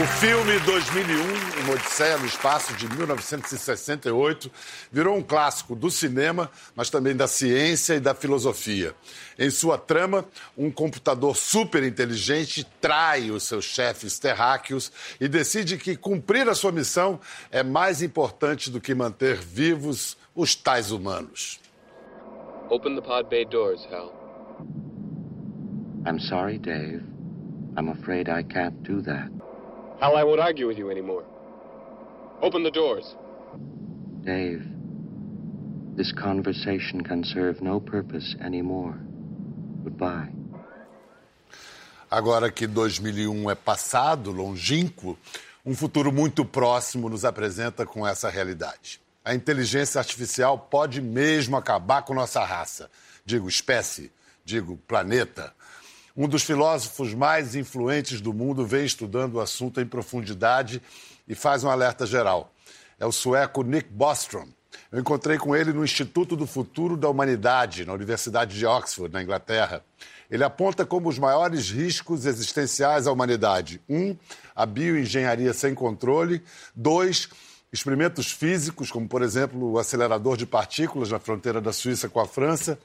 O filme 2001, Uma Odisseia no Espaço, de 1968, virou um clássico do cinema, mas também da ciência e da filosofia. Em sua trama, um computador super inteligente trai os seus chefes terráqueos e decide que cumprir a sua missão é mais importante do que manter vivos os tais humanos. Open the pod bay doors, Hal. I'm sorry, Dave. I'm afraid I can't do that. Hal, I won't argue with you anymore. Open the doors. Dave, this conversation can serve no purpose anymore. Goodbye. Agora que 2001 é passado, longínquo, um futuro muito próximo nos apresenta com essa realidade. A inteligência artificial pode mesmo acabar com nossa raça. Digo espécie, digo planeta. Um dos filósofos mais influentes do mundo vem estudando o assunto em profundidade e faz um alerta geral. É o sueco Nick Bostrom. Eu encontrei com ele no Instituto do Futuro da Humanidade, na Universidade de Oxford, na Inglaterra. Ele aponta como os maiores riscos existenciais à humanidade: um, a bioengenharia sem controle; dois, experimentos físicos, como por exemplo o acelerador de partículas na fronteira da Suíça com a França;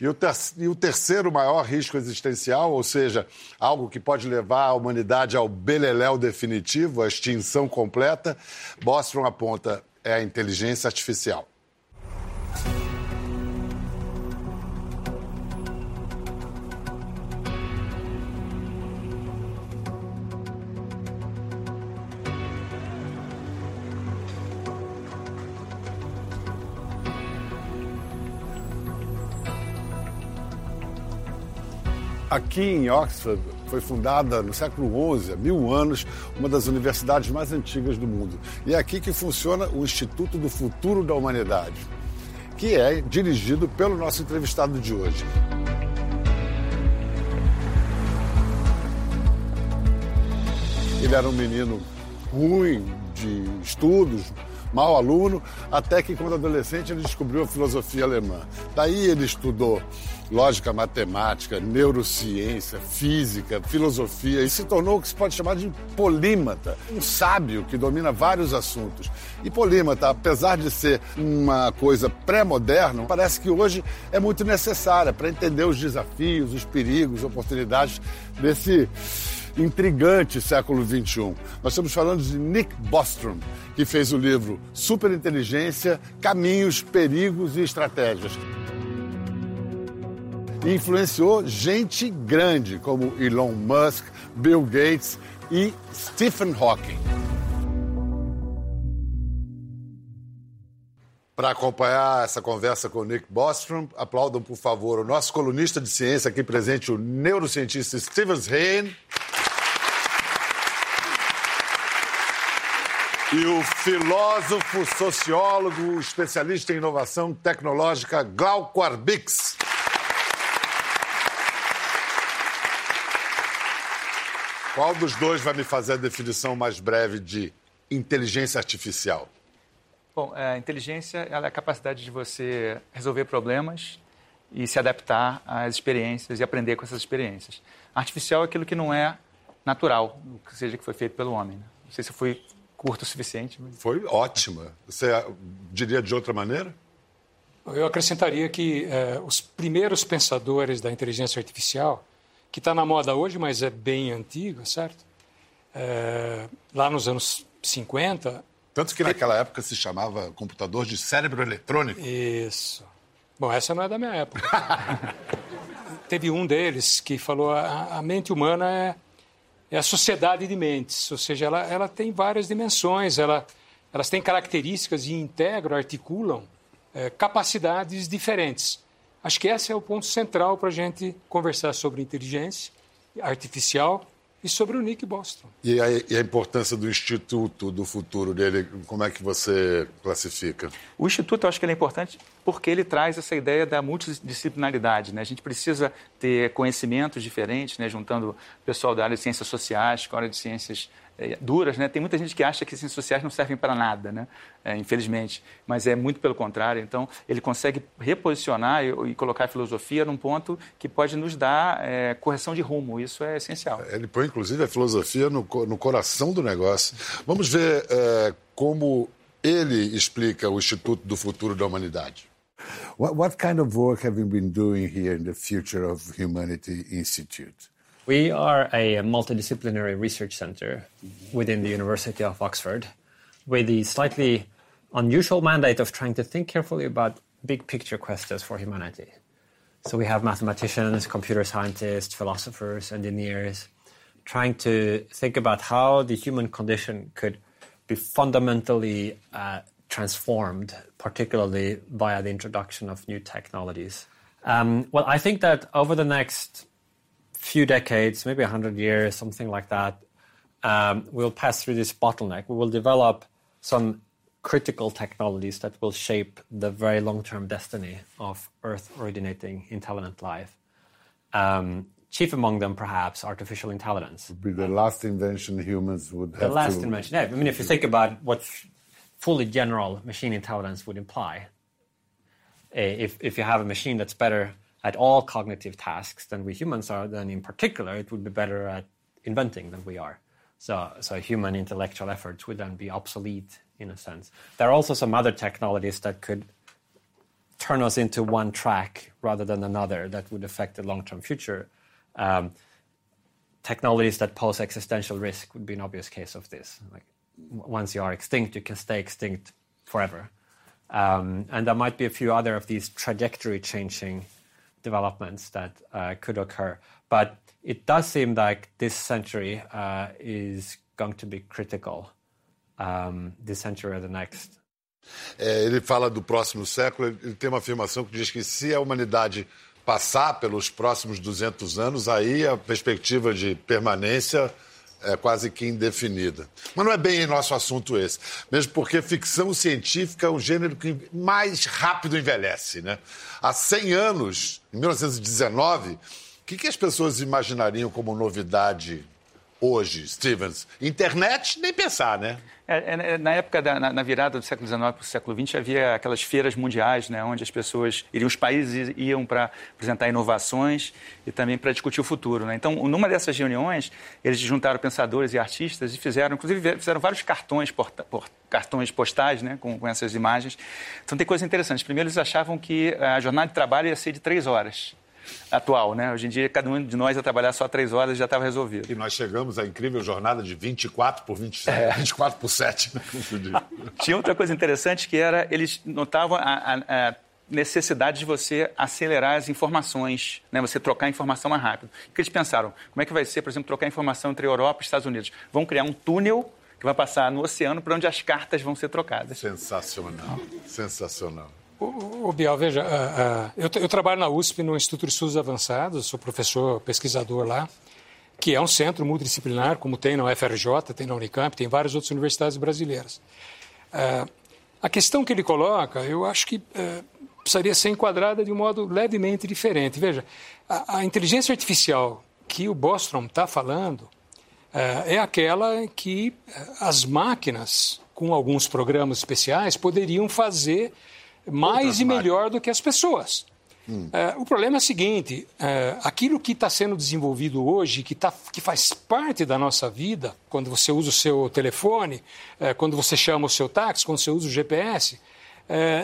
e o, ter e o terceiro maior risco existencial, ou seja, algo que pode levar a humanidade ao beleléu definitivo, à extinção completa, Bostrom aponta é a inteligência artificial. Aqui em Oxford foi fundada no século XI, há mil anos, uma das universidades mais antigas do mundo. E é aqui que funciona o Instituto do Futuro da Humanidade, que é dirigido pelo nosso entrevistado de hoje. Ele era um menino ruim de estudos, mau aluno, até que, quando adolescente, ele descobriu a filosofia alemã. Daí ele estudou lógica matemática, neurociência, física, filosofia e se tornou o que se pode chamar de polímata, um sábio que domina vários assuntos. E polímata, apesar de ser uma coisa pré-moderna, parece que hoje é muito necessária para entender os desafios, os perigos, oportunidades desse intrigante século XXI. Nós estamos falando de Nick Bostrom, que fez o livro Superinteligência, Caminhos, Perigos e Estratégias. E influenciou gente grande como Elon Musk, Bill Gates e Stephen Hawking. Para acompanhar essa conversa com o Nick Bostrom, aplaudam, por favor, o nosso colunista de ciência aqui presente, o neurocientista Stevens Hain. E o filósofo, sociólogo, especialista em inovação tecnológica, Glauco Arbix. Qual dos dois vai me fazer a definição mais breve de inteligência artificial? Bom, a inteligência é a capacidade de você resolver problemas e se adaptar às experiências e aprender com essas experiências. Artificial é aquilo que não é natural, seja que foi feito pelo homem. Né? Não sei se foi curto o suficiente. Mas... Foi ótima. Você diria de outra maneira? Eu acrescentaria que eh, os primeiros pensadores da inteligência artificial, que está na moda hoje, mas é bem antiga, certo? Eh, lá nos anos 50. Tanto que naquela época se chamava computador de cérebro eletrônico. Isso. Bom, essa não é da minha época. Teve um deles que falou: a, a mente humana é é a sociedade de mentes, ou seja, ela, ela tem várias dimensões, ela, elas têm características e integram, articulam é, capacidades diferentes. Acho que esse é o ponto central para a gente conversar sobre inteligência artificial e sobre o Nick Boston. E a, e a, importância do Instituto, do futuro dele, como é que você classifica? O Instituto, eu acho que ele é importante porque ele traz essa ideia da multidisciplinaridade. Né? A gente precisa ter conhecimentos diferentes, né? juntando o pessoal da área de ciências sociais com a área de ciências duras, né? Tem muita gente que acha que ciências sociais não servem para nada, né? É, infelizmente, mas é muito pelo contrário. Então, ele consegue reposicionar e, e colocar a filosofia num ponto que pode nos dar é, correção de rumo. Isso é essencial. Ele põe, inclusive, a filosofia no, no coração do negócio. Vamos ver é, como ele explica o Instituto do Futuro da Humanidade. What, what kind of work have you been doing here in the Future of Humanity Institute? We are a multidisciplinary research center within the University of Oxford with the slightly unusual mandate of trying to think carefully about big picture questions for humanity. So we have mathematicians, computer scientists, philosophers, engineers trying to think about how the human condition could be fundamentally uh, transformed, particularly via the introduction of new technologies. Um, well, I think that over the next few decades, maybe 100 years, something like that, um, we'll pass through this bottleneck. We will develop some critical technologies that will shape the very long term destiny of Earth originating intelligent life. Um, chief among them, perhaps, artificial intelligence. Would be the last invention humans would have The last to... invention. Yeah, I mean, if you think about what fully general machine intelligence would imply, eh, if, if you have a machine that's better at all cognitive tasks than we humans are, then in particular, it would be better at inventing than we are. So, so human intellectual efforts would then be obsolete in a sense. There are also some other technologies that could turn us into one track rather than another that would affect the long term future. Um, technologies that pose existential risk would be an obvious case of this. Like once you are extinct, you can stay extinct forever. Um, and there might be a few other of these trajectory changing developments that uh, could occur. But it does seem like this century uh, is going to be critical, um, this century or the next. É, ele fala do próximo século, ele tem uma afirmação que diz que se a humanidade passar pelos próximos 200 anos, aí a perspectiva de permanência é quase que indefinida. Mas não é bem nosso assunto esse, mesmo porque ficção científica é um gênero que mais rápido envelhece. Né? Há 100 anos, em 1919, o que, que as pessoas imaginariam como novidade hoje, Stevens? Internet, nem pensar, né? É, é, na época, da, na, na, virada do século XIX para o século XX, havia aquelas feiras mundiais, né, onde as pessoas iriam, os países iam para apresentar inovações e também para discutir o futuro. Né? Então, numa dessas reuniões, eles juntaram pensadores e artistas e fizeram, inclusive, fizeram vários cartões, porta, por, cartões postais né, com, com essas imagens. Então, tem coisas interessantes. Primeiro, eles achavam que a jornada de trabalho ia ser de três horas atual, né? Hoje em dia, cada um de nós ia trabalhar só três horas e já estava resolvido. E nós chegamos à incrível jornada de 24 por 27, é. 24 por 7, né? Tinha outra coisa interessante que era, eles notavam a, a, a necessidade de você acelerar as informações, né? você trocar informação mais rápido. O que eles pensaram? Como é que vai ser, por exemplo, trocar informação entre Europa e Estados Unidos? Vão criar um túnel que vai passar no oceano para onde as cartas vão ser trocadas. Sensacional, sensacional. O, Bial, veja, uh, uh, eu, eu, trabalho na USP no Instituto de Estudos Avançados, sou professor pesquisador lá, que é um centro multidisciplinar, como tem na UFRJ, tem na Unicamp, tem várias outras universidades brasileiras. Uh, a questão que ele coloca, eu acho que precisaria ser enquadrada de um modo levemente diferente. Veja, a, a inteligência artificial que o Bostrom está falando é aquela que as máquinas, com alguns programas especiais, poderiam fazer mais e melhor do que as pessoas. Hum. Uh, o problema é o seguinte: uh, aquilo que está sendo desenvolvido hoje, que, tá, que faz parte da nossa vida, quando você usa o seu telefone, uh, quando você chama o seu táxi, quando você usa o GPS,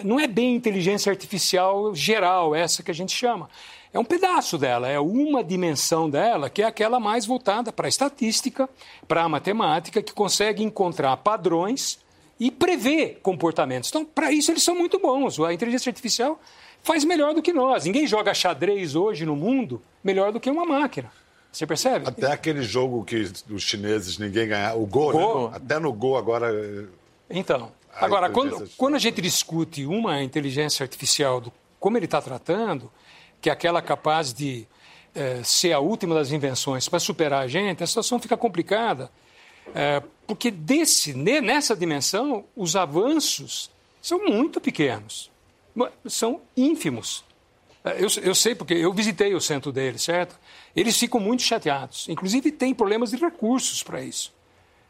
não é bem inteligência artificial geral, essa que a gente chama. É um pedaço dela, é uma dimensão dela, que é aquela mais voltada para a estatística, para a matemática, que consegue encontrar padrões e prever comportamentos. Então, para isso, eles são muito bons. A inteligência artificial faz melhor do que nós. Ninguém joga xadrez hoje no mundo melhor do que uma máquina. Você percebe? Até aquele jogo que os chineses ninguém ganhar, o Go, Go. Né? até no Go agora. Então, agora, quando, quando a gente discute uma inteligência artificial, do, como ele está tratando, que é aquela capaz de é, ser a última das invenções para superar a gente, a situação fica complicada. É, porque desse, nessa dimensão, os avanços são muito pequenos, são ínfimos. É, eu, eu, sei porque eu visitei o centro deles, certo? Eles ficam muito chateados. Inclusive, tem problemas de recursos para isso.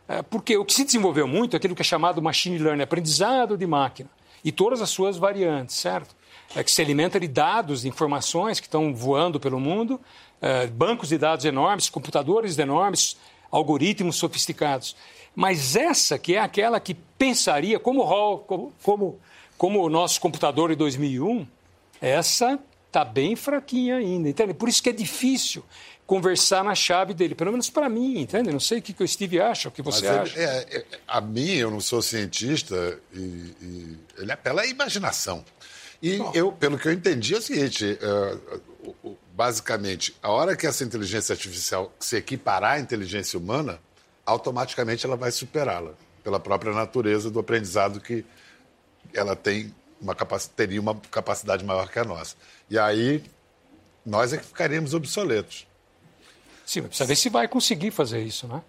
É, porque o que se desenvolveu muito é aquilo que é chamado machine learning, aprendizado de máquina, e todas as suas variantes, certo? É que se alimenta de dados, de informações que estão voando pelo mundo, bancos de dados enormes, computadores enormes, algoritmos sofisticados. Mas essa que é aquela que pensaria, como o como, como, como o nosso computador em 2001, essa está bem fraquinha ainda, entende? Por isso que é difícil conversar na chave dele, pelo menos para mim, entende? Não sei o que, que o Steve acha, o que você Mas acha. Ele, é, é, a mim, eu não sou cientista, e, e ele apela à imaginação. E eu, pelo que eu entendi, é o seguinte: uh, basicamente, a hora que essa inteligência artificial se equiparar à inteligência humana, automaticamente ela vai superá-la, pela própria natureza do aprendizado que ela tem uma capac... teria uma capacidade maior que a nossa. E aí, nós é que ficaríamos obsoletos. Sim, mas precisa ver se vai conseguir fazer isso, né?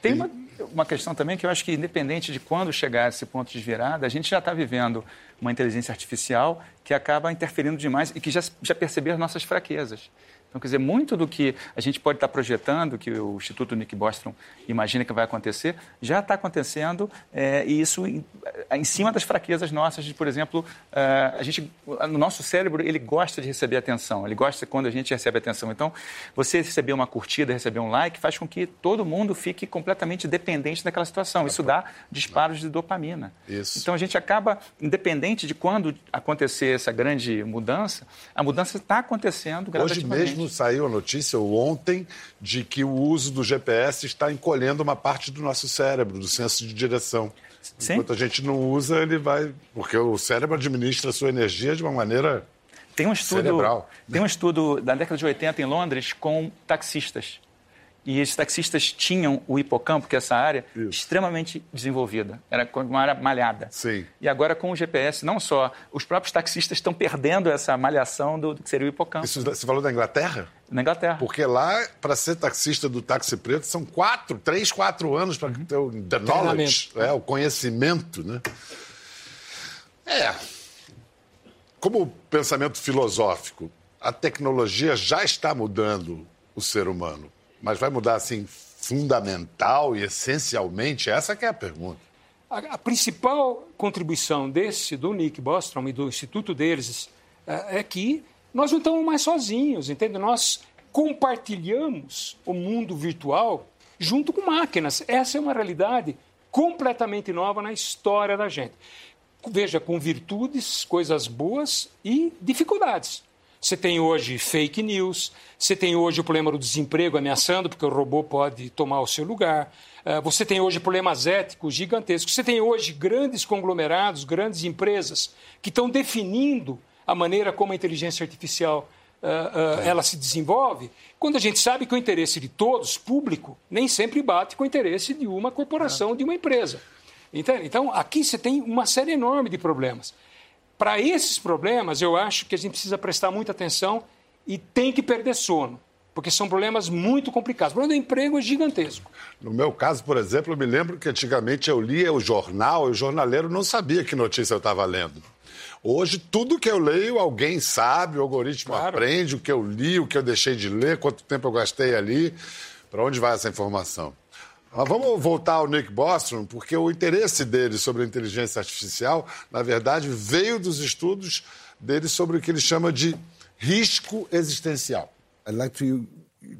Tem uma, uma questão também que eu acho que, independente de quando chegar esse ponto de virada, a gente já está vivendo uma inteligência artificial que acaba interferindo demais e que já, já percebeu as nossas fraquezas. Então, quer dizer, muito do que a gente pode estar projetando, que o Instituto Nick Bostrom imagina que vai acontecer, já está acontecendo é, e isso em, em, cima das fraquezas nossas, de, por exemplo, é, a gente, no nosso cérebro, ele gosta de receber atenção, ele gosta quando a gente recebe atenção. Então, você receber uma curtida, receber um like, faz com que todo mundo fique completamente dependente daquela situação. Isso dá disparos de dopamina. Isso. Então, a gente acaba, independente de quando acontecer essa grande mudança, a mudança está acontecendo gradativamente. Hoje mesmo mesmo saiu a notícia ontem de que o uso do GPS está encolhendo uma parte do nosso cérebro, do senso de direção. Sim. Enquanto a gente não usa, ele vai. Porque o cérebro administra a sua energia de uma maneira. Tem um estudo, cerebral. tem um estudo da década de 80 em Londres com taxistas. E esses taxistas tinham o hipocampo, que é essa área, Isso. extremamente desenvolvida. Era uma área malhada. Sim. E agora, com o GPS, não só, os próprios taxistas estão perdendo essa malhação do, do que seria o hipocampo. Isso, você falou da Inglaterra? Na Inglaterra. Porque lá, para ser taxista do táxi preto, são quatro, três, quatro anos para uhum. ter o the knowledge, é, o conhecimento, né? É. Como pensamento filosófico, a tecnologia já está mudando o ser humano. Mas vai mudar assim fundamental e essencialmente? Essa é a pergunta. A, a, principal contribuição desse, do Nick Bostrom e do instituto deles, é, é que nós não estamos mais sozinhos, entende? Nós compartilhamos o mundo virtual junto com máquinas. Essa é uma realidade completamente nova na história da gente. Veja, com virtudes, coisas boas e dificuldades. Você tem hoje fake news, você tem hoje o problema do desemprego ameaçando, porque o robô pode tomar o seu lugar. Eh, você tem hoje problemas éticos gigantescos. Você tem hoje grandes conglomerados, grandes empresas que estão definindo a maneira como a inteligência artificial uh, uh, ela se desenvolve, quando a gente sabe que o interesse de todos, público, nem sempre bate com o interesse de uma corporação, é. de uma empresa. Entende? Então, aqui você tem uma série enorme de problemas. Para esses problemas, eu acho que a gente precisa prestar muita atenção e tem que perder sono, porque são problemas muito complicados. O problema do emprego é gigantesco. No meu caso, por exemplo, eu me lembro que antigamente eu lia o jornal e o jornaleiro não sabia que notícia eu estava lendo. Hoje, tudo que eu leio, alguém sabe, o algoritmo claro. aprende o que eu li, o que eu deixei de ler, quanto tempo eu gastei ali. Para onde vai essa informação? Mas vamos voltar ao Nick Bostrom, porque o interesse dele sobre a inteligência artificial, na verdade, veio dos estudos dele sobre o que ele chama de risco existencial. I'd like to,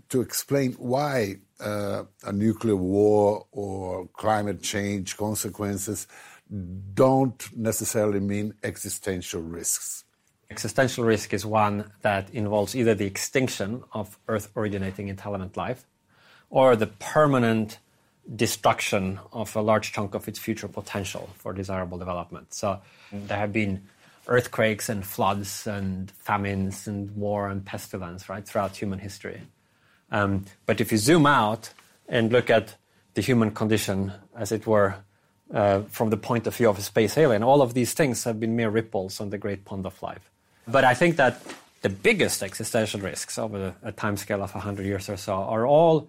to explain why uh, a nuclear war or climate change consequences don't necessarily mean existential risks. Existential risk is one that involves either the extinction of Earth originating intelligent life or the permanent destruction of a large chunk of its future potential for desirable development. So there have been earthquakes and floods and famines and war and pestilence right throughout human history. Um, but if you zoom out and look at the human condition, as it were, uh, from the point of view of a space alien, all of these things have been mere ripples on the great pond of life. But I think that the biggest existential risks over a time scale of 100 years or so are all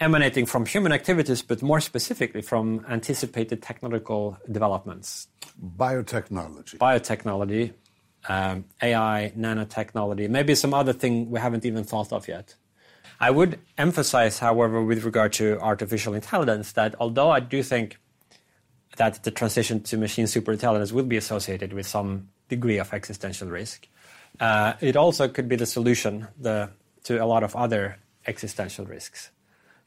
emanating from human activities, but more specifically from anticipated technological developments. Biotechnology. Biotechnology, um, AI, nanotechnology, maybe some other thing we haven't even thought of yet. I would emphasize, however, with regard to artificial intelligence, that although I do think that the transition to machine superintelligence will be associated with some degree of existential risk, uh, it also could be the solution the, to a lot of other existential risks.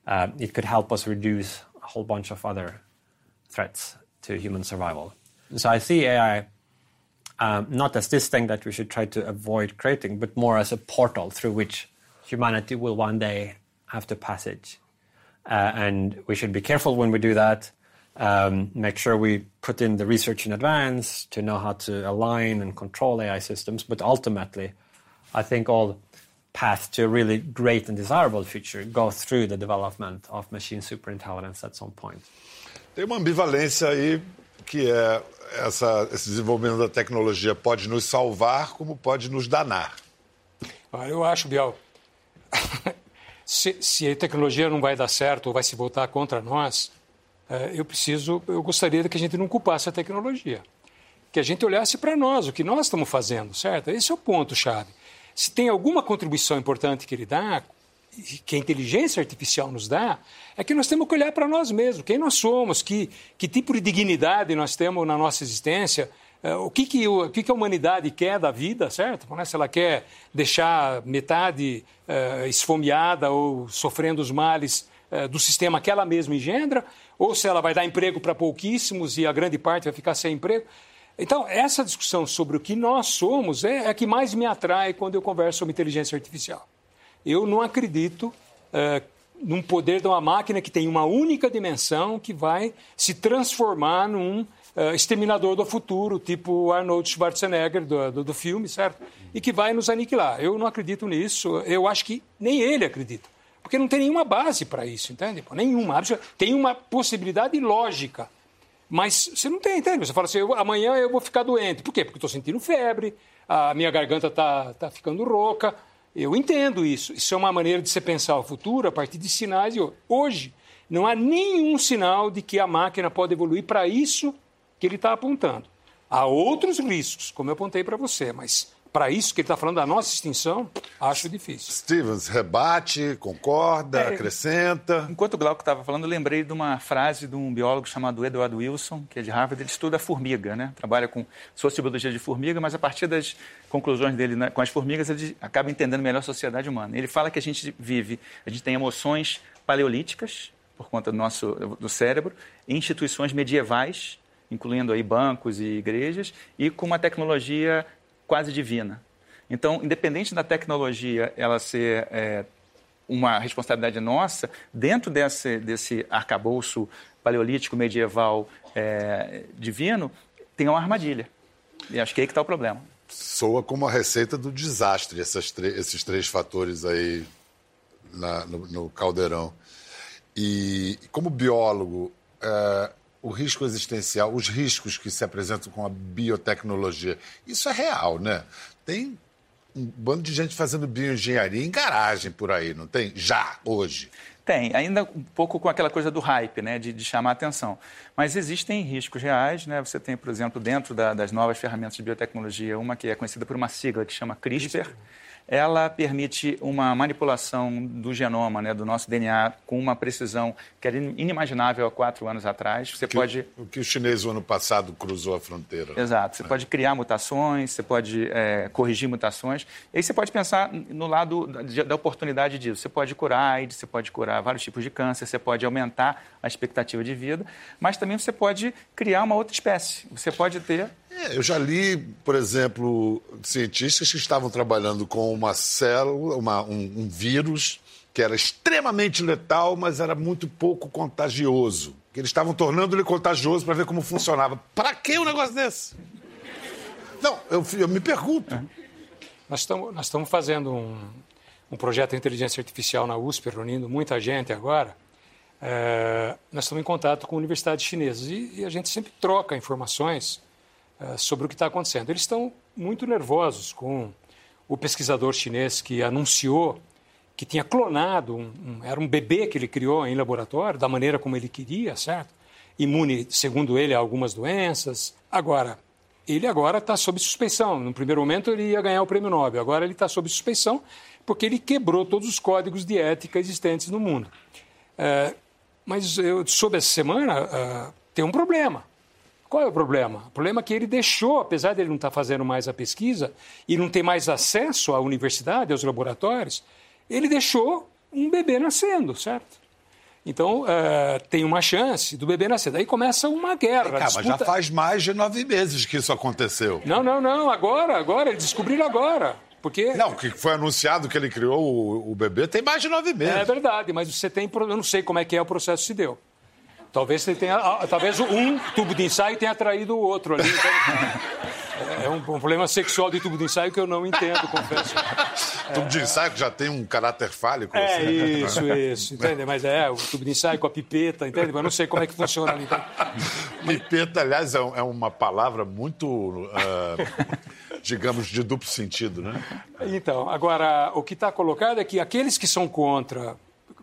Uh, it could help us reduce a whole bunch of other threats to human survival. So I see AI um, not as this thing that we should try to avoid creating, but more as a portal through which humanity will one day have to passage. Uh, and we should be careful when we do that. Um, make sure we put in the research in advance to know how to align and control AI systems. But ultimately, I think all paths to a really great and desirable future go through the development of machine superintelligence at some point. Tem uma ambivalência aí que é essa, esse desenvolvimento da tecnologia pode nos salvar como pode nos danar. Ah, eu acho, Biel, se, se, a tecnologia não vai dar certo ou vai se voltar contra nós, é, eu preciso, eu gostaria que a gente não culpasse a tecnologia, que a gente olhasse para nós, o que nós estamos fazendo, certo? Esse é o ponto chave. Se tem alguma contribuição importante que ele dá, que a inteligência artificial nos dá, é que nós temos que olhar para nós mesmos, quem nós somos, que, que tipo de dignidade nós temos na nossa existência, é, o que, que, o que, que a humanidade quer da vida, certo? Se ela quer deixar metade uh, esfomeada ou sofrendo os males uh, do sistema que ela mesma engendra, ou se ela vai dar emprego para pouquíssimos e a grande parte vai ficar sem emprego. Então, essa discussão sobre o que nós somos é, é a que mais me atrai quando eu converso sobre inteligência artificial. Eu não acredito uh, num poder de uma máquina que tem uma única dimensão que vai se transformar num uh, exterminador do futuro, tipo Arnold Schwarzenegger do, do, do, filme, certo? E que vai nos aniquilar. Eu não acredito nisso. Eu acho que nem ele acredita. Porque não tem nenhuma base para isso, entende? Nenhuma. Tem uma possibilidade lógica. Mas você não tem, entende? Você fala assim, eu, amanhã eu vou ficar doente. Por quê? Porque estou sentindo febre, a minha garganta está tá ficando rouca. Eu entendo isso. Isso é uma maneira de você pensar o futuro a partir de sinais. E hoje, não há nenhum sinal de que a máquina pode evoluir para isso que ele está apontando. Há outros riscos, como eu apontei para você, mas para isso que ele está falando da nossa extinção, acho difícil. Stevens, rebate, concorda, é, acrescenta. Enquanto o Glauco estava falando, eu lembrei de uma frase de um biólogo chamado Edward Wilson, que é de Harvard, ele estuda a formiga, né? trabalha com sociobiologia de formiga, mas a partir das conclusões dele né, com as formigas, ele acaba entendendo melhor a sociedade humana. Ele fala que a gente vive, a gente tem emoções paleolíticas, por conta do nosso do cérebro, instituições medievais incluindo aí bancos e igrejas, e com uma tecnologia quase divina. Então, independente da tecnologia ela ser é, uma responsabilidade nossa, dentro desse, desse arcabouço paleolítico, medieval, é, divino, tem uma armadilha. E acho que é aí que está o problema. Soa como a receita do desastre, esses três fatores aí na, no, no, caldeirão. E como biólogo, é, o risco existencial, os riscos que se apresentam com a biotecnologia. Isso é real, né? Tem um bando de gente fazendo bioengenharia em garagem por aí, não tem? Já, hoje. Tem, ainda um pouco com aquela coisa do hype, né, de, de chamar a atenção. Mas existem riscos reais, né? Você tem, por exemplo, dentro da, das novas ferramentas de biotecnologia, uma que é conhecida por uma sigla que chama CRISPR. CRISPR ela permite uma manipulação do genoma, né, do nosso DNA, com uma precisão que era inimaginável há quatro anos atrás. Você que, pode... O que o chinês, o ano passado, cruzou a fronteira. Exato. Você é. pode criar mutações, você pode é, corrigir mutações. E aí você pode pensar no lado da, da oportunidade disso. Você pode curar AIDS, você pode curar vários tipos de câncer, você pode aumentar a expectativa de vida, mas também você pode criar uma outra espécie. Você pode ter é, eu já li, por exemplo, cientistas que estavam trabalhando com uma célula, uma, um, um vírus que era extremamente letal, mas era muito pouco contagioso. Que eles estavam tornando ele contagioso para ver como funcionava. Para que um negócio desse? Não, eu, eu me pergunto. É. Nós estamos nós estamos fazendo um, um projeto de inteligência artificial na USP, reunindo muita gente agora. É, nós estamos em contato com universidades chinesas e, e a gente sempre troca informações eh, sobre o que está acontecendo. Eles estão muito nervosos com o pesquisador chinês que anunciou que tinha clonado, um, um, era um bebê que ele criou em laboratório, da maneira como ele queria, certo? Imune, segundo ele, a algumas doenças. Agora, ele agora está sob suspeição. No primeiro momento ele ia ganhar o prêmio Nobel, agora ele está sob suspeição porque ele quebrou todos os códigos de ética existentes no mundo. É, mas eu soube essa semana uh, tem um problema. Qual é o problema? O problema é que ele deixou, apesar de ele não estar tá fazendo mais a pesquisa e não ter mais acesso à universidade, aos laboratórios, ele deixou um bebê nascendo, certo? Então, uh, tem uma chance do bebê nascer. Daí começa uma guerra. Cara, disputa... mas já faz mais de nove meses que isso aconteceu. Não, não, não. Agora, agora. Eles descobriram agora. Porque... Não, que foi anunciado que ele criou o, o bebê tem mais de nove meses. É verdade, mas você tem. Eu não sei como é que é o processo se deu. Talvez tenha. Ah, talvez um tubo de ensaio tenha atraído o outro ali. É um, problema sexual de tubo de ensaio que eu não entendo, confesso. tubo de ensaio que já tem um caráter fálico. É, assim. isso, isso, entende? Mas é, o tubo de ensaio com a pipeta, entende? Mas não sei como é que funciona ali. Então... Pipeta, aliás, é, é uma palavra muito, uh, digamos, de duplo sentido, né? Então, agora, o que está colocado é que aqueles que são contra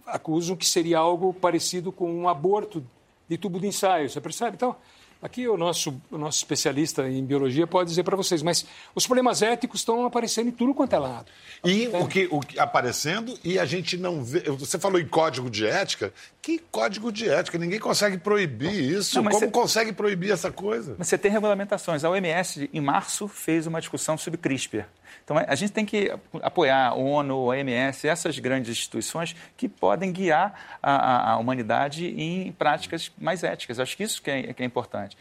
acusam que seria algo parecido com um aborto de tubo de ensaio, você percebe? Então, Aqui o nosso, o nosso especialista em biologia pode dizer para vocês, mas os problemas éticos estão aparecendo em tudo quanto é lado. E o que, o que aparecendo e a gente não vê. Você falou em código de ética. Que código de ética? Ninguém consegue proibir isso. Não, Como você... consegue proibir essa coisa? Você tem regulamentações. A OMS, em março, fez uma discussão sobre CRISPR. Então, a gente tem que apoiar a ONU, a OMS, essas grandes instituições que podem guiar a, a humanidade em práticas mais éticas. Acho que isso que é, que é importante.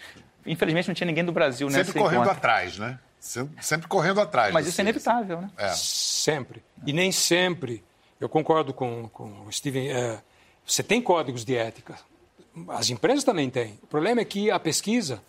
Infelizmente, não tinha ninguém do Brasil nessa Sempre correndo encontro. atrás, né? Sempre, sempre correndo atrás. Mas isso é inevitável, né? É. Sempre. E nem sempre. Eu concordo com, com o Steven. É, você tem códigos de ética. As empresas também têm. O problema é que a pesquisa é,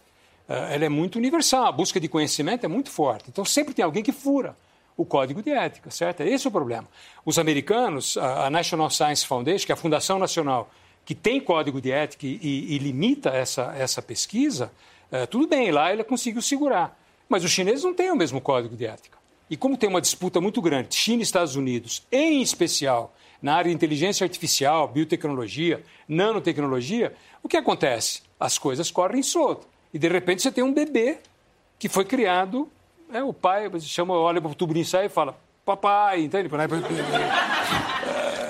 ela é muito universal. A busca de conhecimento é muito forte. Então sempre tem alguém que fura o código de ética, certo? Esse é o problema. Os americanos, a National Science Foundation, que é a fundação nacional que tem código de ética e, e limita essa, essa pesquisa, é, tudo bem, lá ele conseguiu segurar. Mas os chineses não têm o mesmo código de ética. E como tem uma disputa muito grande, China e Estados Unidos, em especial na área de inteligência artificial, biotecnologia, nanotecnologia, o que acontece? As coisas correm solto. E de repente você tem um bebê que foi criado é, o pai chama, olha para o de ensaio e fala, papai, entende?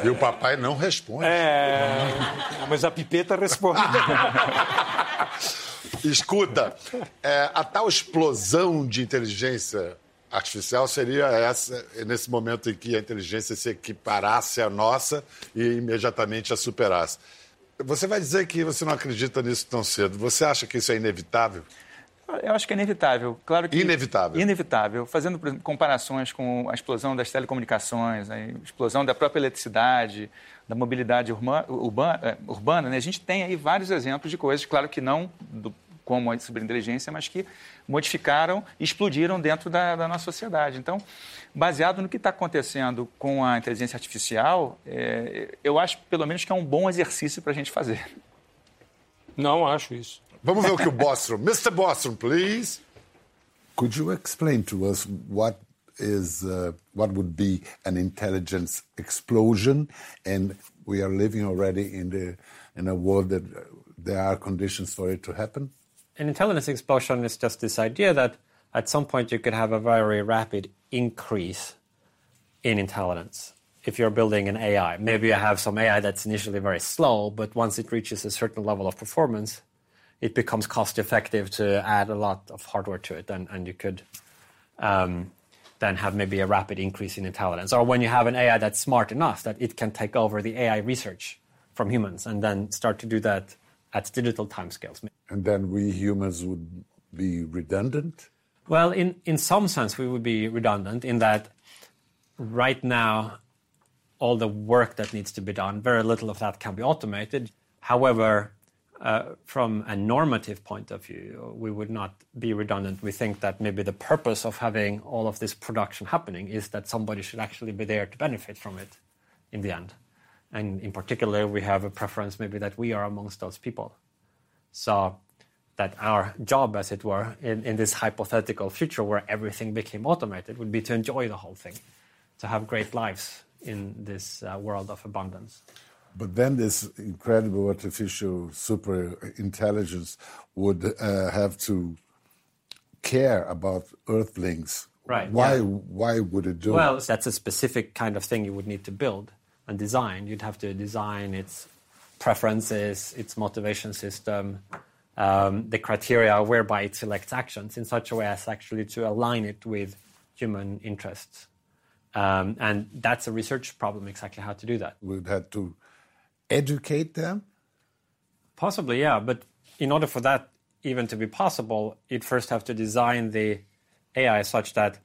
E o papai não responde. É, mas a pipeta responde. Escuta, é, a tal explosão de inteligência artificial seria essa, nesse momento em que a inteligência se equiparasse à nossa e imediatamente a superasse. Você vai dizer que você não acredita nisso tão cedo. Você acha que isso é inevitável? Eu acho que é inevitável. Claro que inevitável. Inevitável. Fazendo exemplo, comparações com a explosão das telecomunicações, a explosão da própria eletricidade, da mobilidade urbana, urbana, é, urbana né? a gente tem aí vários exemplos de coisas, claro que não do, como a superinteligência, mas que modificaram e explodiram dentro da, da nossa sociedade. Então, baseado no que está acontecendo com a inteligência artificial, é, eu acho, pelo menos, que é um bom exercício para a gente fazer. Não acho isso. Vamos ver o que o Bostrom. Mr. Bostrom, please. Could you explain to us what is uh, what would be an intelligence explosion? And we are living already in the in a world that there are conditions for it to happen. An intelligence explosion is just this idea that at some point you could have a very rapid increase in intelligence. If you're building an AI, maybe you have some AI that's initially very slow, but once it reaches a certain level of performance, it becomes cost effective to add a lot of hardware to it, and, and you could um, then have maybe a rapid increase in intelligence. Or when you have an AI that's smart enough that it can take over the AI research from humans and then start to do that at digital timescales. And then we humans would be redundant? Well, in, in some sense, we would be redundant in that right now, all the work that needs to be done, very little of that can be automated. However, uh, from a normative point of view, we would not be redundant. We think that maybe the purpose of having all of this production happening is that somebody should actually be there to benefit from it in the end. And in particular, we have a preference maybe that we are amongst those people. So that our job, as it were, in, in this hypothetical future where everything became automated would be to enjoy the whole thing, to have great lives in this uh, world of abundance. But then this incredible artificial super intelligence would uh, have to care about Earthlings. Right, Why? yeah. Why would it do? it? Well, that's a specific kind of thing you would need to build and design. You'd have to design its preferences, its motivation system, um, the criteria whereby it selects actions in such a way as actually to align it with human interests. Um, and that's a research problem, exactly how to do that. We'd have to educate them. Possibly, yeah. But in order for that even to be possible, you'd first have to design the AI such that,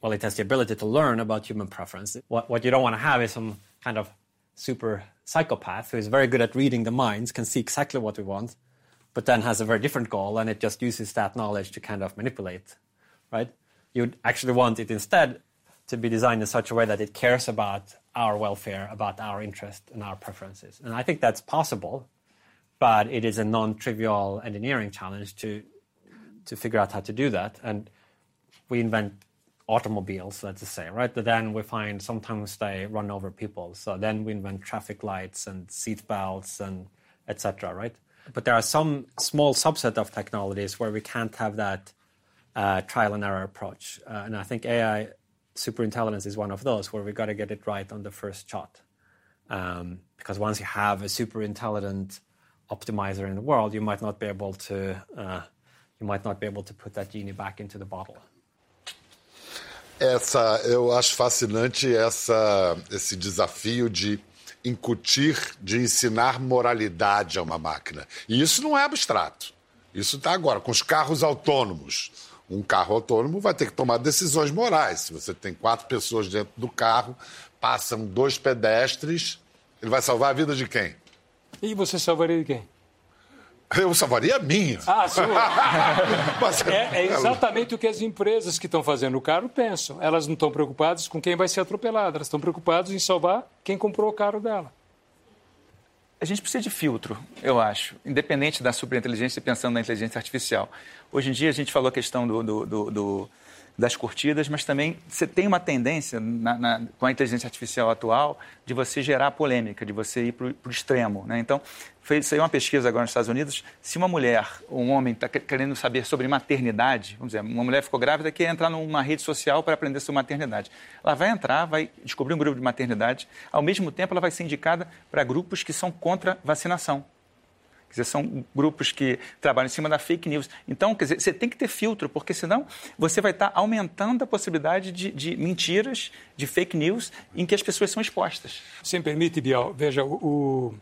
well, it has the ability to learn about human preference. What, what you don't want to have is some kind of super psychopath who is very good at reading the minds, can see exactly what we want, but then has a very different goal and it just uses that knowledge to kind of manipulate, right? You'd actually want it instead to be designed in such a way that it cares about our welfare, about our interest and our preferences. And I think that's possible, but it is a non-trivial engineering challenge to to figure out how to do that. And we invent automobiles, let's just say, right? But then we find sometimes they run over people. So then we invent traffic lights and seat belts and etc. Right? But there are some small subset of technologies where we can't have that uh, trial and error approach. Uh, and I think AI superintelligence is one of those where we got to get it right on the first shot. Um, because once you have a super intelligent optimizer in the world, you might not be able to uh, you might not be able to put that genie back into the bottle. Essa, eu acho fascinante essa, esse desafio de incutir, de ensinar moralidade a uma máquina. E isso não é abstrato. Isso está agora com os carros autônomos. Um carro autônomo vai ter que tomar decisões morais. Se você tem quatro pessoas dentro do carro, passam dois pedestres, ele vai salvar a vida de quem? E você salvaria de quem? Eu salvaria a minha. Ah, a sua. Mas- É, é exatamente o que as empresas que estão fazendo o carro pensam. Elas não estão preocupadas com quem vai ser atropelado, elas estão preocupadas em salvar quem comprou o carro dela. A gente precisa de filtro, eu acho, independente da superinteligência, pensando na inteligência artificial. Hoje em dia, a gente falou a questão do, do- do- do- das curtidas, mas também você tem uma tendência, na- na- com a inteligência artificial atual, de você gerar polêmica, de você ir para o extremo. Né? Então, fez, saiu uma pesquisa agora nos Estados Unidos, se uma mulher, um homem, está querendo saber sobre maternidade, vamos dizer, uma mulher ficou grávida e quer entrar numa rede social para aprender sobre maternidade. Ela vai entrar, vai descobrir um grupo de maternidade, ao mesmo tempo ela vai ser indicada para grupos que são contra vacinação. Quer dizer, são grupos que trabalham em cima da fake news. Então, quer dizer, você tem que ter filtro, porque senão você vai estar aumentando a possibilidade de, de mentiras, de fake news, em que as pessoas são expostas. Se me permite, Bial, veja, o,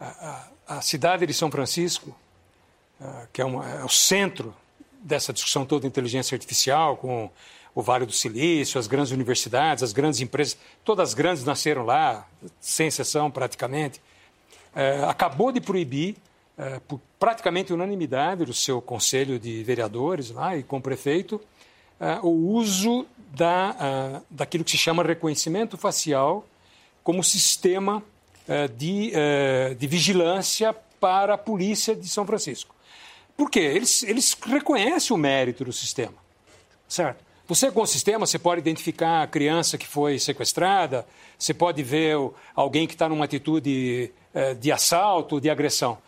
a, a- cidade de São Francisco, ah, que é, uma- é o centro dessa discussão toda de inteligência artificial, com o Vale do Silício, as grandes universidades, as grandes empresas, todas as grandes nasceram lá, sem exceção praticamente, eh, acabou de proibir, eh, por praticamente unanimidade do seu conselho de vereadores lá e com o prefeito, eh, o uso da, ah, daquilo que se chama reconhecimento facial como sistema de, de vigilância para a polícia de São Francisco. Por quê? Eles, eles reconhecem o mérito do sistema, certo? Você, com o sistema, você pode identificar a criança que foi sequestrada, você pode ver alguém que está numa atitude de assalto, de agressão.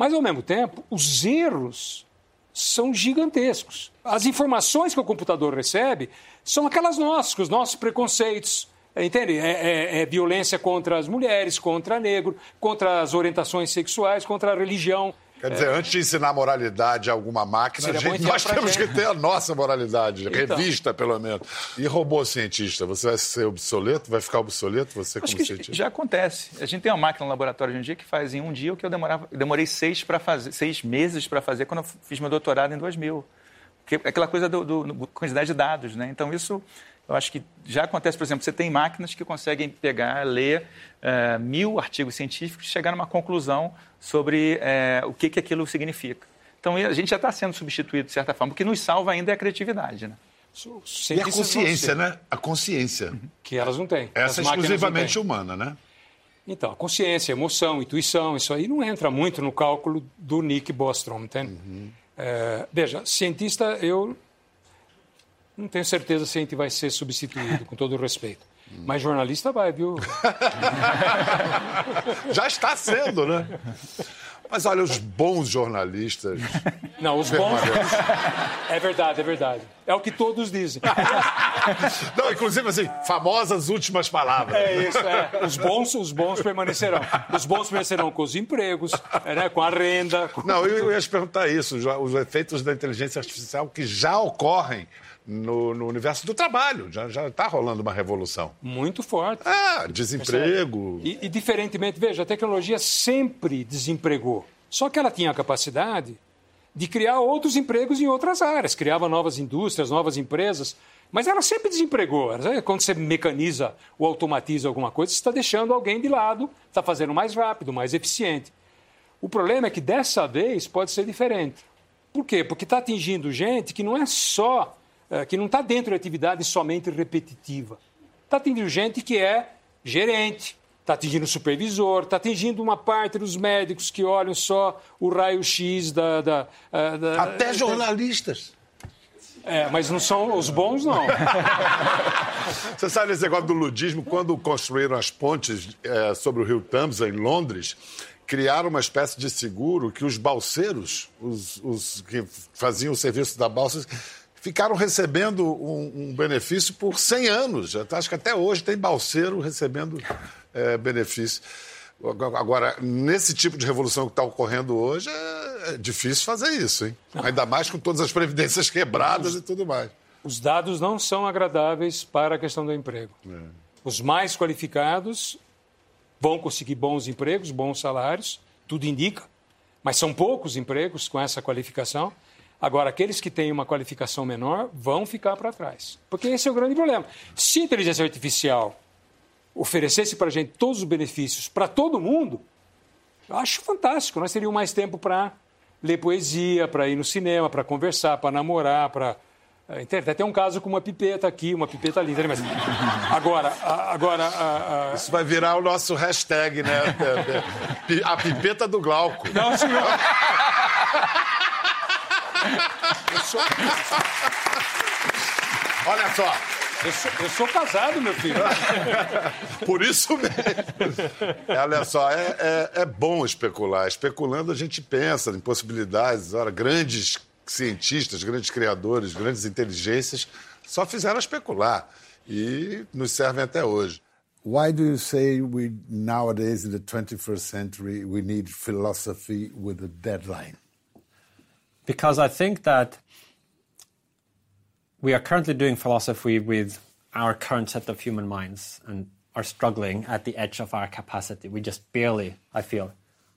Mas, ao mesmo tempo, os erros são gigantescos. As informações que o computador recebe são aquelas nossas, os nossos preconceitos. Entende? É, é- é violência contra as mulheres, contra negro, contra as orientações sexuais, contra a religião. Quer dizer, antes de ensinar moralidade a alguma máquina, a gente- nós temos gente. que ter a nossa moralidade, Então. revista pelo menos. E robô cientista, você vai ser obsoleto? Vai ficar obsoleto você Acho como cientista? já acontece. A gente tem uma máquina no laboratório hoje em dia que faz em um dia o que eu demorava, demorei seis fazer, seis meses para fazer quando eu fiz meu doutorado em 2000. Porque é aquela coisa do, do quantidade de dados, né? Então isso eu acho que já acontece, por exemplo, você tem máquinas que conseguem pegar, ler eh, mil artigos científicos e chegar numa conclusão sobre eh, o que, que aquilo significa. Então a gente já está sendo substituído de certa forma. O que nos salva ainda é a criatividade, né? E a consciência, né? A consciência. Que elas não têm. Essa é exclusivamente humana, né? Então, consciência, emoção, intuição, isso aí não entra muito no cálculo do Nick Bostrom, entende? É, veja, cientista, eu não tenho certeza se a gente vai ser substituído, com todo o respeito. Mas jornalista vai, viu? Já está sendo, né? Mas olha, os bons jornalistas. Não, os bons. É verdade, é verdade. É o que todos dizem. Não, inclusive assim, famosas últimas palavras. É isso, é. Os bons, os bons permanecerão. Os bons permanecerão com os empregos, né, com a renda. Com... Não, eu ia te perguntar isso, os efeitos da inteligência artificial que já ocorrem no, no universo do trabalho. Já está rolando uma revolução. Muito forte. Ah, desemprego. E, e, diferentemente, veja, a tecnologia sempre desempregou. Só que ela tinha a capacidade de criar outros empregos em outras áreas, criava novas indústrias, novas empresas, mas ela sempre desempregou. Quando você mecaniza ou automatiza alguma coisa, você está deixando alguém de lado, está fazendo mais rápido, mais eficiente. O problema é que dessa vez pode ser diferente. Por quê? Porque está atingindo gente que não é só, que não está dentro de atividade somente repetitiva. Está atingindo gente que é gerente, está atingindo o supervisor, está atingindo uma parte dos médicos que olham só o raio-x da, da, eh, da- Até jornalistas. É, mas não são os bons, não. Você sabe esse negócio do ludismo? Quando construíram as pontes eh, sobre o rio Thames, em Londres, criaram uma espécie de seguro que os balseiros, os, os que faziam o serviço da balsa, ficaram recebendo um, um benefício por 100 anos. Acho que até hoje tem balseiro recebendo eh, benefício. Agora, nesse tipo de revolução que está ocorrendo hoje, é difícil fazer isso, hein? Ainda mais com todas as previdências quebradas e tudo mais. Os dados não são agradáveis para a questão do emprego. Os mais qualificados vão conseguir bons empregos, bons salários, tudo indica, mas são poucos empregos com essa qualificação. Agora, aqueles que têm uma qualificação menor vão ficar para trás. Porque esse é o grande problema. Se a inteligência artificial oferecesse para a gente todos os benefícios para todo mundo, eu acho fantástico. Nós teríamos mais tempo para ler poesia, para ir no cinema, para conversar, para namorar, para. eh, entende? Até um caso com uma pipeta aqui, uma pipeta ali. Mas agora, agora a- a- Isso vai virar o nosso hashtag, né? A pipeta do Glauco. não, senhor. Olha só, Eu sou, eu sou casado, meu filho. por isso mesmo. Olha só, é, é- é bom especular. Especulando, a gente pensa em possibilidades. Ora, grandes cientistas, grandes criadores, grandes inteligências só fizeram especular. E nos servem até hoje. Why do you say we nowadays in the 21st century we need philosophy with a deadline? Because I think that we are currently doing philosophy with our current set of human minds and are struggling at the edge of our capacity. We just barely, I feel,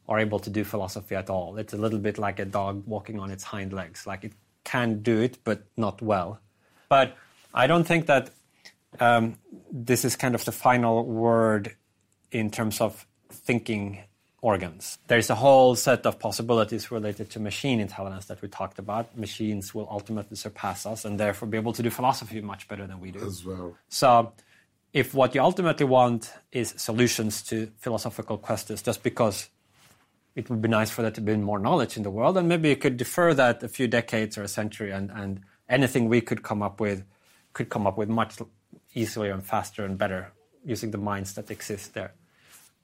are able to do philosophy at all. It's a little bit like a dog walking on its hind legs. Like it can do it, but not well. But I don't think that um, this is kind of the final word in terms of thinking organs. There's a whole set of possibilities related to machine intelligence that we talked about. Machines will ultimately surpass us and therefore be able to do philosophy much better than we do. As well. So, if what you ultimately want is solutions to philosophical questions, just because it would be nice for there to be more knowledge in the world, and maybe you could defer that a few decades or a century, and, and anything we could come up with could come up with much easier and faster and better using the minds that exist there.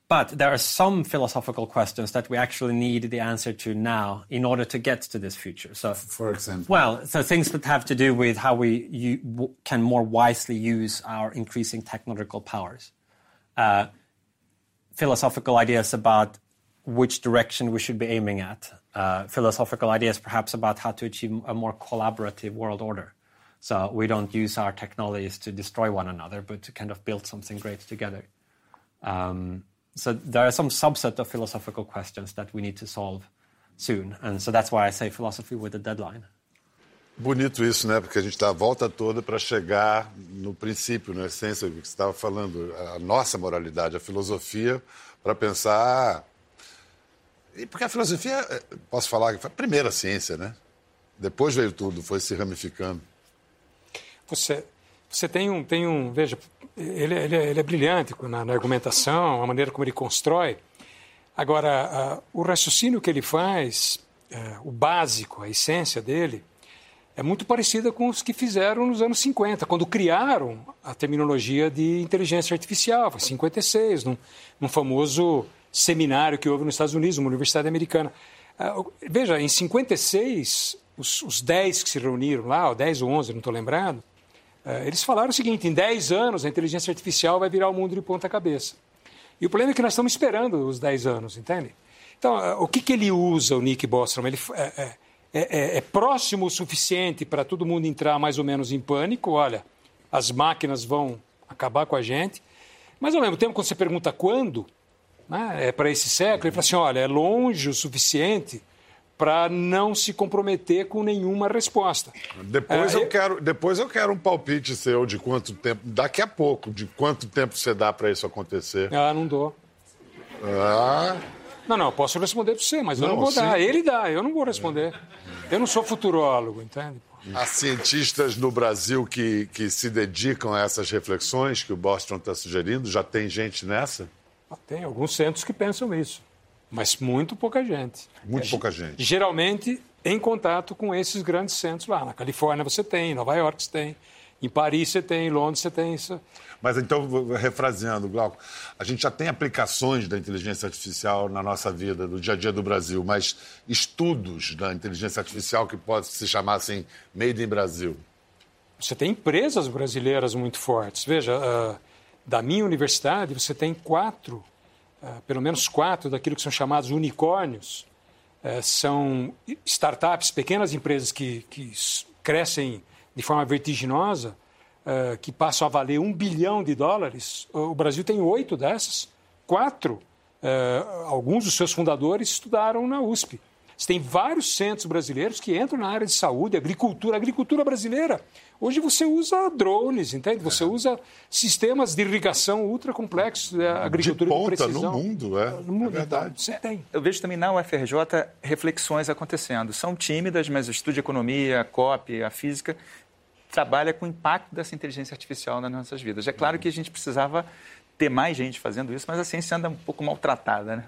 But there are some philosophical questions that we actually need the answer to now in order to get to this future. So, For example, well, so things that have to do with how we can more wisely use our increasing technological powers. Uh, philosophical ideas about which direction we should be aiming at. Uh, philosophical ideas, perhaps, about how to achieve a more collaborative world order. So we don't use our technologies to destroy one another, but to kind of build something great together. Um, so there are some subset of philosophical questions that we need to solve soon, and so that's why I say philosophy with a deadline. Bonito isso, né? Porque a gente dá a volta toda para chegar no princípio, na essência do que você estava falando, a nossa moralidade, a filosofia, para pensar. E porque a filosofia, eh, posso falar, que foi a primeira ciência, né? Depois veio tudo, foi se ramificando. Você, você tem um, tem um, veja, ele, é- ele, é- ele é brilhante na, na argumentação, a maneira como ele constrói. Agora, o raciocínio que ele faz, eh, o básico, a essência dele, é muito parecida com os que fizeram nos anos 50, quando criaram a terminologia de inteligência artificial, em 56, num, num famoso seminário que houve nos Estados Unidos, uma universidade americana. Uh, veja, em 56, os, os 10 que se reuniram lá, ou 10 ou 11, não estou lembrando, uh, eles falaram o seguinte: em 10 anos a inteligência artificial vai virar o mundo de ponta cabeça. E o problema é que nós estamos esperando os 10 anos, entende? Então, uh, o que, que ele usa, o Nick Bostrom? Ele é, é, é, é próximo o suficiente para todo mundo entrar mais ou menos em pânico. Olha, as máquinas vão acabar com a gente. Mas, ao mesmo tempo, quando você pergunta quando, né, é para esse século, ele fala assim: olha, é longe o suficiente para não se comprometer com nenhuma resposta. Depois, é, eu quero, depois eu quero um palpite seu de quanto tempo, daqui a pouco, de quanto tempo você dá para isso acontecer. Ah, não dou. Ah. Não, não, posso responder para você, mas não, eu não vou sim. dar. Ele dá, eu não vou responder. Eu não sou futurólogo, entende? Há cientistas no Brasil que, que se dedicam a essas reflexões que o Boston está sugerindo? Já tem gente nessa? Tem alguns centros que pensam isso, mas muito pouca gente. Muito é, pouca gente. Geralmente em contato com esses grandes centros lá. Na Califórnia você tem, em Nova York você tem, em Paris você tem, em Londres você tem isso. Mas então, refraseando, Glauco, a gente já tem aplicações da inteligência artificial na nossa vida, no dia a dia do Brasil, mas estudos da inteligência artificial que pode se chamar assim, made in Brasil. Você tem empresas brasileiras muito fortes. Veja, uh, da minha universidade, você tem quatro, pelo menos quatro, daquilo que são chamados unicórnios. Uh, são startups, pequenas empresas que, que crescem de forma vertiginosa, uh, que passam a valer um bilhão de dólares. O Brasil tem oito dessas, quatro. alguns dos seus fundadores estudaram na USP. Você tem vários centros brasileiros que entram na área de saúde, agricultura, agricultura brasileira. Hoje você usa drones, entende? Você é. usa sistemas de irrigação ultra complexos, é, agricultura de, ponta de precisão. no mundo, é. No mundo, é verdade. Então, você tem. Eu vejo também na UFRJ reflexões acontecendo. São tímidas, mas o estudo de economia, a COP, a física, trabalha com o impacto dessa inteligência artificial nas nossas vidas. É claro que a gente precisava ter mais gente fazendo isso, mas a ciência anda um pouco maltratada, né?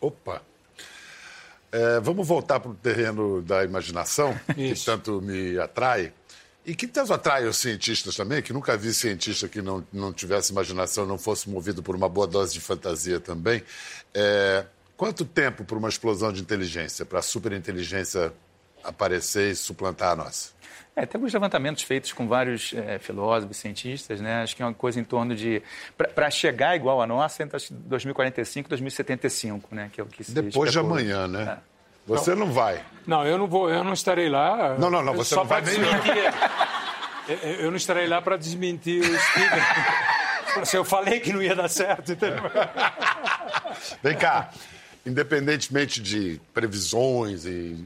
Opa! É, vamos voltar para o terreno da imaginação, que tanto me atrai. E que tanto atrai os cientistas também, que nunca vi cientista que não, não tivesse imaginação, não fosse movido por uma boa dose de fantasia também. É, quanto tempo para uma explosão de inteligência, para a superinteligência aparecer e suplantar a nossa? É, tem alguns levantamentos feitos com vários é, filósofos, cientistas, né? Acho que é uma coisa em torno de. Para chegar igual a nossa, entre 2045 e 2075, né? Que é o que se Depois de amanhã, né? É. Você não, não vai. Não, eu não vou, eu não estarei lá. Não, não, não, você não vai desmentir. eu não estarei lá para desmentir o Steven. Se eu falei que não ia dar certo, entendeu? Vem cá, independentemente de previsões e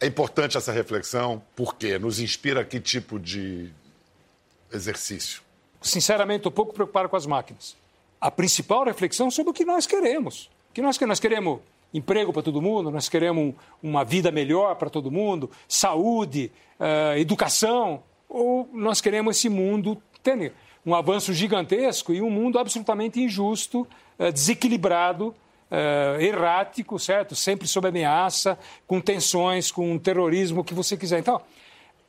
é importante essa reflexão, porque nos inspira que tipo de exercício? Sinceramente, estou pouco preocupado com as máquinas. A principal reflexão é sobre o que nós queremos. O que nós, nós queremos emprego para todo mundo, nós queremos uma vida melhor para todo mundo, saúde, uh, educação, ou nós queremos esse mundo ter um avanço gigantesco e um mundo absolutamente injusto, uh, desequilibrado, uh, errático, certo? Sempre sob ameaça, com tensões, com terrorismo, o que você quiser. Então,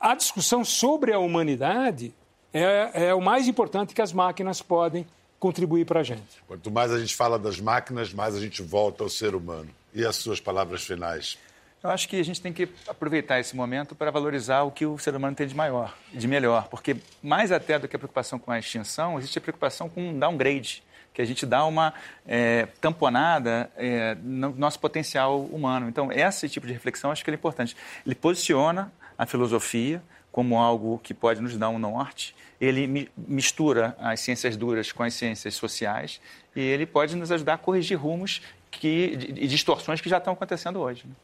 a discussão sobre a humanidade é, é o mais importante que as máquinas podem contribuir para a gente. Quanto mais a gente fala das máquinas, mais a gente volta ao ser humano. E as suas palavras finais? Eu acho que a gente tem que aproveitar esse momento para valorizar o que o ser humano tem de maior, de melhor, porque mais até do que a preocupação com a extinção, existe a preocupação com um downgrade que a gente dá uma é, tamponada é, no nosso potencial humano. Então, esse tipo de reflexão acho que é importante. Ele posiciona a filosofia como algo que pode nos dar um norte, ele mistura as ciências duras com as ciências sociais e ele pode nos ajudar a corrigir rumos que, e distorções que já estão acontecendo hoje. Né?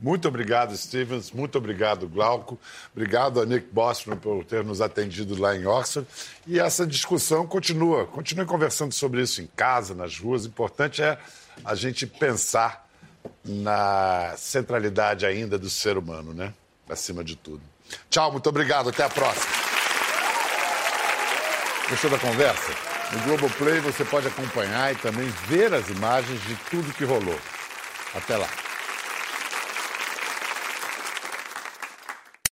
Muito obrigado, Stevens. Muito obrigado, Glauco. Obrigado a Nick Bostrom por ter nos atendido lá em Oxford. E essa discussão continua. Continue conversando sobre isso em casa, nas ruas. O importante é a gente pensar na centralidade ainda do ser humano, né? Acima de tudo. Tchau, muito obrigado. Até a próxima. Gostou da conversa? No Globoplay você pode acompanhar e também ver as imagens de tudo que rolou. Até lá.